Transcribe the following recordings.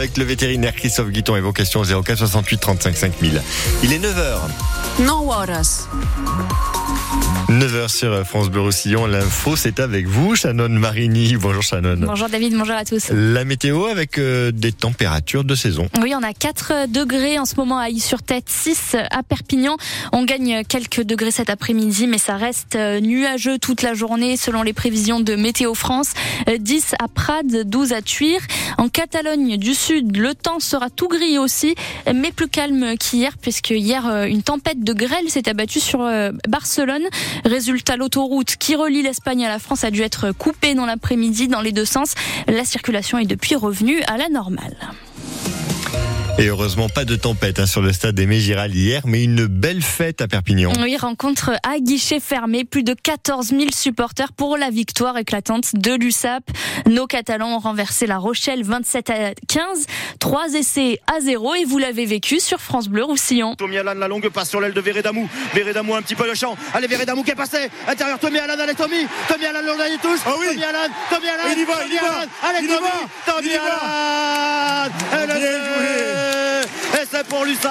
Avec le vétérinaire Christophe Guiton et vos questions 04 68 35 5000. Il est 9h. No horas. 9h sur France Bleu Roussillon. L'info, c'est avec vous, Shannon Marini. Bonjour Shannon. Bonjour David, bonjour à tous. La météo avec euh, des températures de saison. Oui, on a 4 degrés en ce moment à Y-sur-Tête, 6 à Perpignan. On gagne quelques degrés cet après-midi, mais ça reste euh, nuageux toute la journée selon les prévisions de Météo France. 10 à Prades, 12 à Tuire. En Catalogne du Sud, le temps sera tout gris aussi, mais plus calme qu'hier, puisque hier, euh, une tempête de grêle s'est abattue sur Barcelone. Résultat, l'autoroute qui relie l'Espagne à la France a dû être coupée dans l'après-midi dans les deux sens. La circulation est depuis revenue à la normale. Et heureusement, pas de tempête hein, sur le stade des Mégirales hier, mais une belle fête à Perpignan. Oui, rencontre à guichet fermé. Plus de 14 000 supporters pour la victoire éclatante de l'USAP. Nos Catalans ont renversé la Rochelle 27 à 15. Trois essais à zéro et vous l'avez vécu sur France Bleu Roussillon. Tommy Alan, la longue passe sur l'aile de Vérédamou. Vérédamou un petit peu le champ. Allez, Vérédamou qui est passé. Intérieur, Tommy Alan, allez, Tommy. Tommy Alan, l'on a tous. Ah oui. Tommy Alan, Tommy Alan. Il y va, il y va. Allez, Il Tommy. va. Tommy Il va. Alan. Pour l'USAP.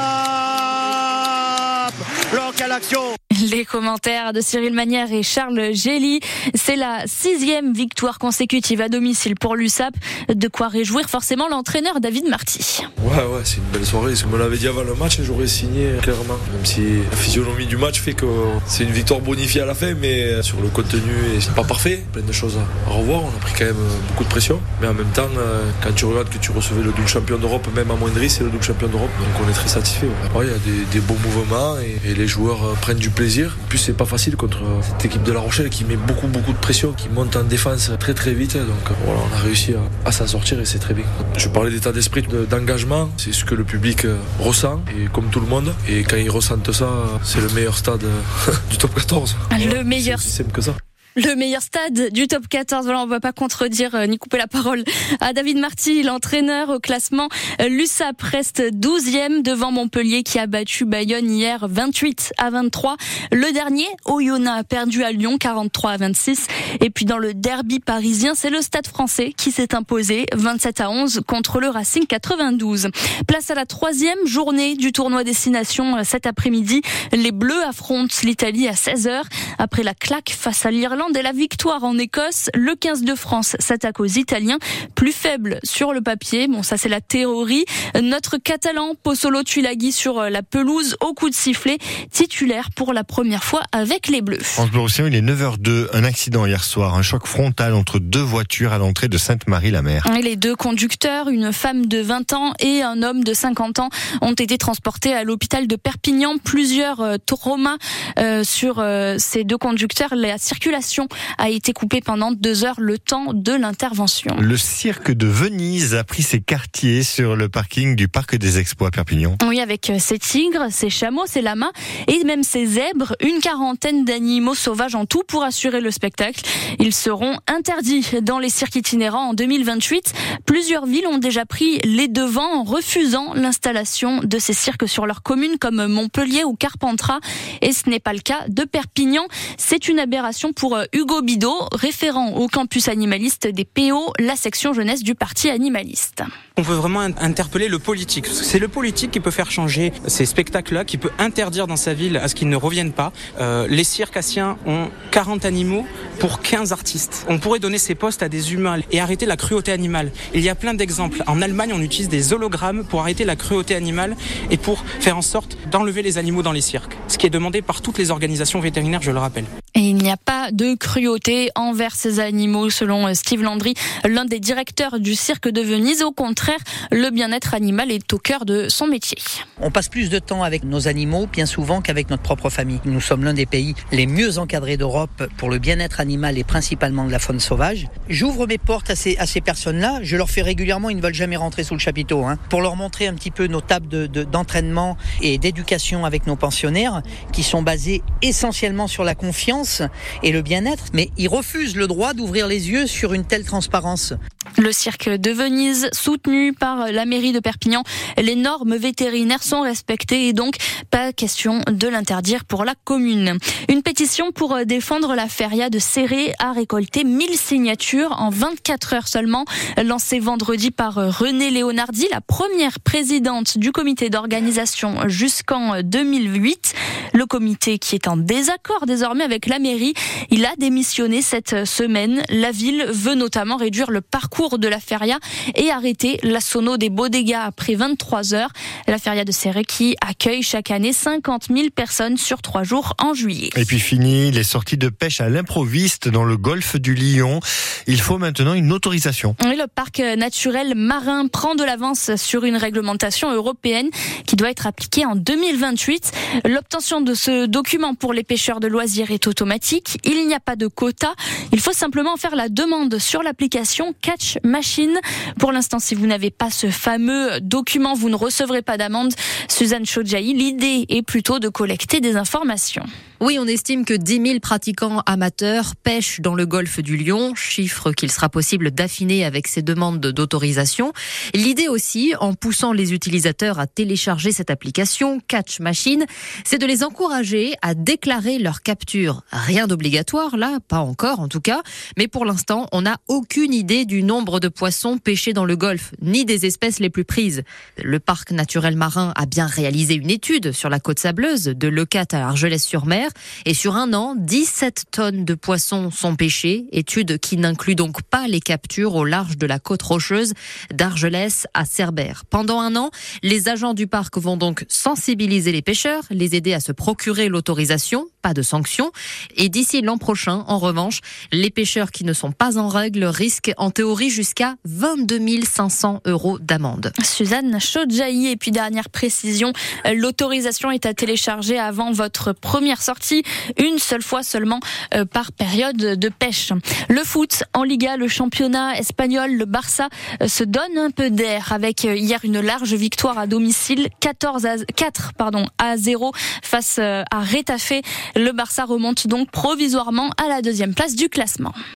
À l'action. Les commentaires de Cyril Manière et Charles Gély. C'est la sixième victoire consécutive à domicile pour l'USAP. De quoi réjouir forcément l'entraîneur David Marty. Ouais, ouais, c'est une belle soirée. Ce que me l'avait dit avant le match, j'aurais signé clairement. Même si la physionomie du match fait que c'est une victoire bonifiée à la fin, mais sur le contenu, c'est pas parfait. Plein de choses à revoir. On a pris quand même beaucoup de pression. Mais en même temps, euh, quand tu regardes que tu recevais le double champion d'Europe, même à moindre c'est le double champion d'Europe. Donc on est très satisfait. Il y a des, des beaux mouvements et, les joueurs prennent du plaisir. En plus, c'est pas facile contre cette équipe de La Rochelle qui met beaucoup, beaucoup de pression, qui monte en défense très, très vite. Donc euh, voilà, on a réussi à, à s'en sortir et c'est très bien. Je parlais d'état d'esprit, de- d'engagement. C'est ce que le public euh, ressent et comme tout le monde. Et quand ils ressentent ça, c'est le meilleur stade euh, du top 14. Le meilleur. C'est aussi simple que ça. Le meilleur stade du top 14. Voilà, on ne va pas contredire euh, ni couper la parole à David Marty, l'entraîneur au classement. Euh, L'USAP reste 12e devant Montpellier qui a battu Bayonne hier 28 à 23. Le dernier, Oyonnax a perdu à Lyon 43 à 26. Et puis dans le derby parisien, c'est le stade français qui s'est imposé 27 à 11 contre le Racing 92. Place à la troisième journée du tournoi Destination euh, cet après-midi. Les Bleus affrontent l'Italie à 16h. Après la claque face à l'Irlande et la victoire en Écosse, le 15 de France s'attaque aux Italiens, plus faibles sur le papier. Bon, ça c'est la théorie. Notre Catalan Pozzolo Tulagi sur euh, la pelouse au coup de sifflet, titulaire pour la première fois avec les Bleus. France Bleu il est 9h02. Un accident hier soir, un choc frontal entre deux voitures à l'entrée de Sainte-Marie-la-Mer. Les deux conducteurs, une femme de 20 ans et un homme de 50 ans, ont été transportés à l'hôpital de Perpignan. Plusieurs euh, traumas euh, sur euh, ces deux conducteurs. La circulation a été coupée pendant deux heures, le temps de l'intervention. Le cirque de Venise a pris ses quartiers sur le parking du Parc des Expos à Perpignan. Oui, avec ces tigres, ces chameaux, ces lamas et même ces zèbres, une quarantaine d'animaux sauvages en tout pour assurer le spectacle. Ils seront interdits dans les cirques itinérants en 2028. Plusieurs villes ont déjà pris les devants en refusant l'installation de ces cirques sur leur commune comme Montpellier ou Carpentras. Et ce n'est pas le cas de Perpignan. C'est une aberration pour euh, Hugo Bidot, référent au campus animaliste des PO, la section jeunesse du parti animaliste. On peut vraiment in- interpeller le politique. C'est le politique qui peut faire changer ces spectacles-là, qui peut interdire dans sa ville à ce qu'ils ne reviennent pas. Euh, les circassiens ont 40 animaux pour 15 artistes. On pourrait donner ces postes à des humains et arrêter la cruauté animale. Il y a plein d'exemples. En Allemagne, on utilise des hologrammes pour arrêter la cruauté animale et pour faire en sorte d'enlever les animaux dans les cirques. Ce qui est demandé par toutes les organisations vétérinaires, je le rappelle. Et il n'y a pas de cruauté envers ces animaux, selon Steve Landry, l'un des directeurs du cirque de Venise. Au contraire, le bien-être animal est au cœur de son métier. On passe plus de temps avec nos animaux, bien souvent, qu'avec notre propre famille. Nous sommes l'un des pays les mieux encadrés d'Europe pour le bien-être animal et principalement de la faune sauvage. J'ouvre mes portes à ces, à ces personnes-là. Je leur fais régulièrement, ils ne veulent jamais rentrer sous le chapiteau, hein, pour leur montrer un petit peu nos tables de- de- d'entraînement et d'éducation avec nos pensionnaires, qui sont basées essentiellement sur la confiance et le bien-être. Mais ils refusent le droit d'ouvrir les yeux sur une telle transparence. Le cirque de Venise, soutenu par la mairie de Perpignan. Les normes vétérinaires sont respectées et donc pas question de l'interdire pour la commune. Une pétition pour défendre la feria de Serré a récolté 1000 signatures en 24 heures seulement, lancée vendredi par René Léonardi, la première présidente du comité d'organisation jusqu'en 2008. Le comité qui est en désaccord désormais avec la mairie, il a démissionné cette semaine. La ville veut notamment réduire le parcours de la feria et arrêter la sono des bodegas après 23 heures. La feria de Serré qui accueille chaque année 50 000 personnes sur trois jours en juillet. Et puis fini les sorties de pêche à l'improviste dans le golfe du Lion. Il faut maintenant une autorisation. le parc naturel marin prend de l'avance sur une réglementation européenne qui doit être appliquée en 2028. L'obtention de ce document pour les pêcheurs de loisirs est automatique. Il n'y a pas de quota. Il faut simplement faire la demande sur l'application Catch Machine. Pour l'instant, si vous n'avez pas ce fameux document, vous ne recevrez pas d'amende. Suzanne Chodjaï, l'idée est plutôt de collecter des informations. Oui, on estime que 10 000 pratiquants amateurs pêchent dans le golfe du Lion, chiffre qu'il sera possible d'affiner avec ces demandes d'autorisation. L'idée aussi, en poussant les utilisateurs à télécharger cette application Catch Machine, c'est de les encourager à déclarer leur capture. Rien d'obligatoire là, pas encore en tout cas, mais pour l'instant, on n'a aucune idée du nombre de poissons pêchés dans le golfe, ni des espèces les plus prises. Le parc naturel marin a bien réalisé une étude sur la côte sableuse de Lecat à Argelès-sur-Mer et sur un an, 17 tonnes de poissons sont pêchés, étude qui n'inclut donc pas les captures au large de la côte rocheuse d'Argelès à Cerbère. Pendant un an, les agents du parc vont donc sensibiliser les pêcheurs, les aider à se procurer l'autorisation, de sanctions. Et d'ici l'an prochain, en revanche, les pêcheurs qui ne sont pas en règle risquent en théorie jusqu'à 22 500 euros d'amende. Suzanne Chaudjaï, et puis dernière précision, l'autorisation est à télécharger avant votre première sortie une seule fois seulement euh, par période de pêche. Le foot en Liga, le championnat espagnol, le Barça euh, se donne un peu d'air avec euh, hier une large victoire à domicile 14 à 4 pardon à 0 face à Retafe. Le Barça remonte donc provisoirement à la deuxième place du classement.